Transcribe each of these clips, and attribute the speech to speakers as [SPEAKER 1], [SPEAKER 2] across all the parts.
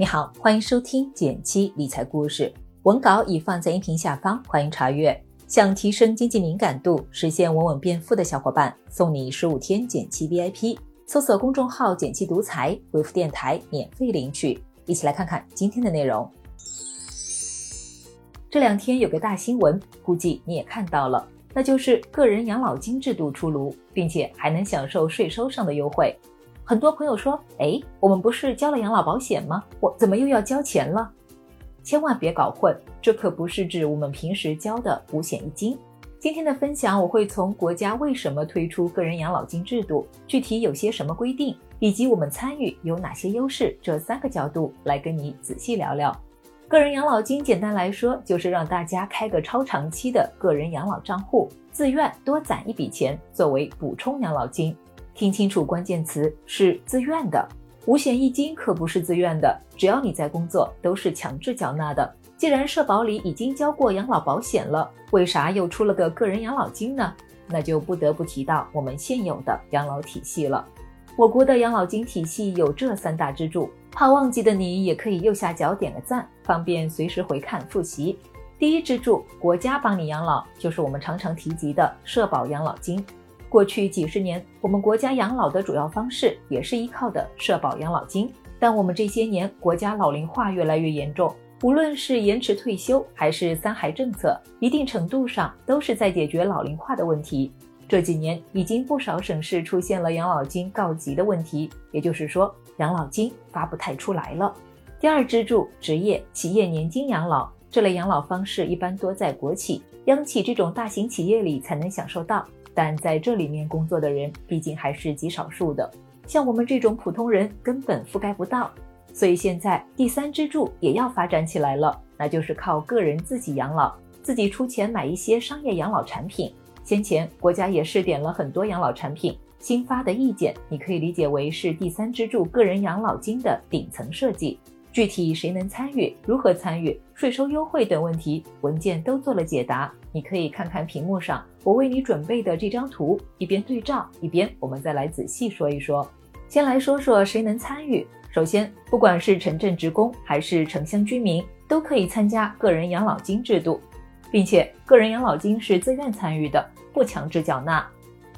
[SPEAKER 1] 你好，欢迎收听减七理财故事，文稿已放在音频下方，欢迎查阅。想提升经济敏感度，实现稳稳变富的小伙伴，送你十五天减七 VIP，搜索公众号“减七独裁，回复“电台”免费领取。一起来看看今天的内容。这两天有个大新闻，估计你也看到了，那就是个人养老金制度出炉，并且还能享受税收上的优惠。很多朋友说：“哎，我们不是交了养老保险吗？我怎么又要交钱了？”千万别搞混，这可不是指我们平时交的五险一金。今天的分享，我会从国家为什么推出个人养老金制度，具体有些什么规定，以及我们参与有哪些优势这三个角度来跟你仔细聊聊。个人养老金简单来说，就是让大家开个超长期的个人养老账户，自愿多攒一笔钱作为补充养老金。听清楚，关键词是自愿的。五险一金可不是自愿的，只要你在工作，都是强制缴纳的。既然社保里已经交过养老保险了，为啥又出了个个人养老金呢？那就不得不提到我们现有的养老体系了。我国的养老金体系有这三大支柱，怕忘记的你也可以右下角点个赞，方便随时回看复习。第一支柱，国家帮你养老，就是我们常常提及的社保养老金。过去几十年，我们国家养老的主要方式也是依靠的社保养老金。但我们这些年国家老龄化越来越严重，无论是延迟退休还是三孩政策，一定程度上都是在解决老龄化的问题。这几年已经不少省市出现了养老金告急的问题，也就是说养老金发不太出来了。第二支柱，职业企业年金养老这类养老方式一般多在国企、央企这种大型企业里才能享受到。但在这里面工作的人毕竟还是极少数的，像我们这种普通人根本覆盖不到。所以现在第三支柱也要发展起来了，那就是靠个人自己养老，自己出钱买一些商业养老产品。先前国家也试点了很多养老产品，新发的意见你可以理解为是第三支柱个人养老金的顶层设计。具体谁能参与、如何参与、税收优惠等问题，文件都做了解答。你可以看看屏幕上我为你准备的这张图，一边对照，一边我们再来仔细说一说。先来说说谁能参与。首先，不管是城镇职工还是城乡居民，都可以参加个人养老金制度，并且个人养老金是自愿参与的，不强制缴纳。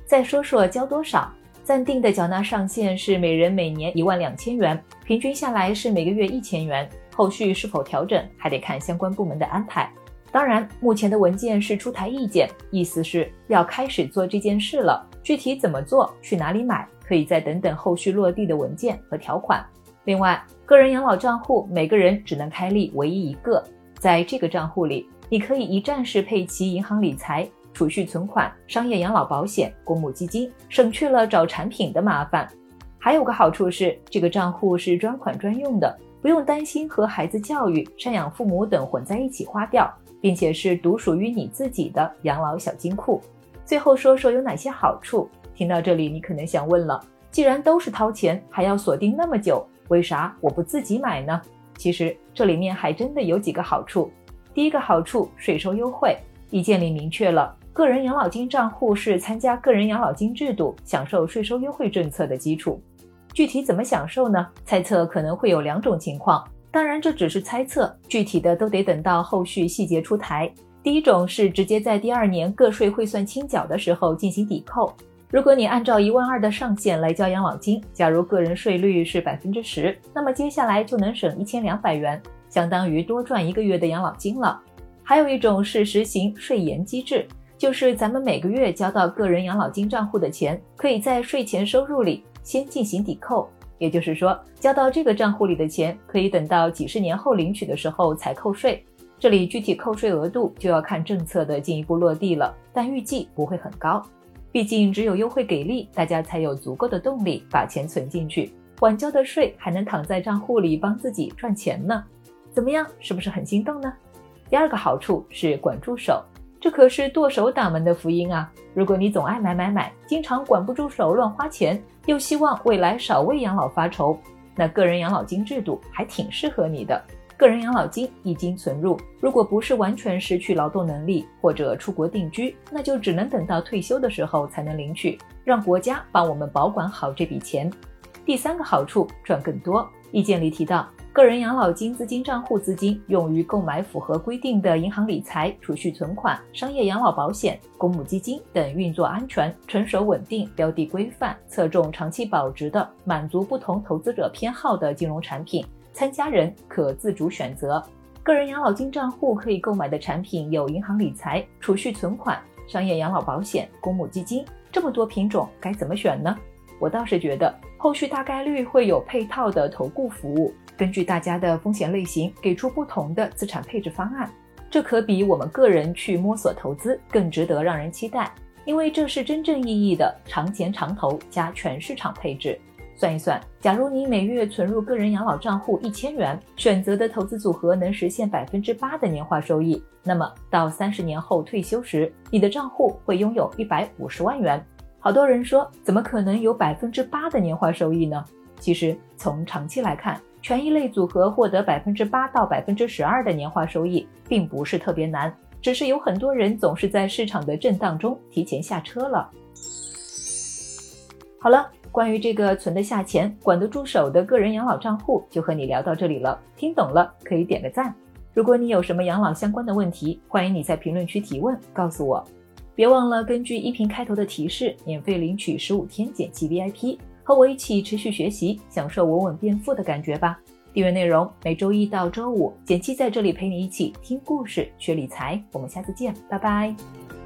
[SPEAKER 1] 再说说交多少。暂定的缴纳上限是每人每年一万两千元，平均下来是每个月一千元。后续是否调整，还得看相关部门的安排。当然，目前的文件是出台意见，意思是要开始做这件事了。具体怎么做，去哪里买，可以再等等后续落地的文件和条款。另外，个人养老账户每个人只能开立唯一一个，在这个账户里，你可以一站式配齐银行理财。储蓄存款、商业养老保险、公募基金，省去了找产品的麻烦。还有个好处是，这个账户是专款专用的，不用担心和孩子教育、赡养父母等混在一起花掉，并且是独属于你自己的养老小金库。最后说说有哪些好处。听到这里，你可能想问了：既然都是掏钱，还要锁定那么久，为啥我不自己买呢？其实这里面还真的有几个好处。第一个好处，税收优惠，意见里明确了。个人养老金账户是参加个人养老金制度、享受税收优惠政策的基础。具体怎么享受呢？猜测可能会有两种情况，当然这只是猜测，具体的都得等到后续细节出台。第一种是直接在第二年个税汇算清缴的时候进行抵扣。如果你按照一万二的上限来交养老金，假如个人税率是百分之十，那么接下来就能省一千两百元，相当于多赚一个月的养老金了。还有一种是实行税延机制。就是咱们每个月交到个人养老金账户的钱，可以在税前收入里先进行抵扣。也就是说，交到这个账户里的钱，可以等到几十年后领取的时候才扣税。这里具体扣税额度就要看政策的进一步落地了，但预计不会很高。毕竟只有优惠给力，大家才有足够的动力把钱存进去，晚交的税还能躺在账户里帮自己赚钱呢。怎么样，是不是很心动呢？第二个好处是管住手。这可是剁手党们的福音啊！如果你总爱买买买，经常管不住手乱花钱，又希望未来少为养老发愁，那个人养老金制度还挺适合你的。个人养老金一经存入，如果不是完全失去劳动能力或者出国定居，那就只能等到退休的时候才能领取，让国家帮我们保管好这笔钱。第三个好处，赚更多。意见里提到，个人养老金资金账户资金用于购买符合规定的银行理财、储蓄存款、商业养老保险、公募基金等运作安全、成熟稳定、标的规范、侧重长期保值的、满足不同投资者偏好的金融产品。参加人可自主选择。个人养老金账户可以购买的产品有银行理财、储蓄存款、商业养老保险、公募基金，这么多品种该怎么选呢？我倒是觉得后续大概率会有配套的投顾服务。根据大家的风险类型，给出不同的资产配置方案，这可比我们个人去摸索投资更值得让人期待，因为这是真正意义的长钱长投加全市场配置。算一算，假如你每月存入个人养老账户一千元，选择的投资组合能实现百分之八的年化收益，那么到三十年后退休时，你的账户会拥有一百五十万元。好多人说，怎么可能有百分之八的年化收益呢？其实从长期来看，权益类组合获得百分之八到百分之十二的年化收益，并不是特别难，只是有很多人总是在市场的震荡中提前下车了。好了，关于这个存得下钱、管得住手的个人养老账户，就和你聊到这里了。听懂了可以点个赞。如果你有什么养老相关的问题，欢迎你在评论区提问，告诉我。别忘了根据音频开头的提示，免费领取十五天减气 VIP。和我一起持续学习，享受稳稳变富的感觉吧。订阅内容每周一到周五，简七在这里陪你一起听故事、学理财。我们下次见，拜拜。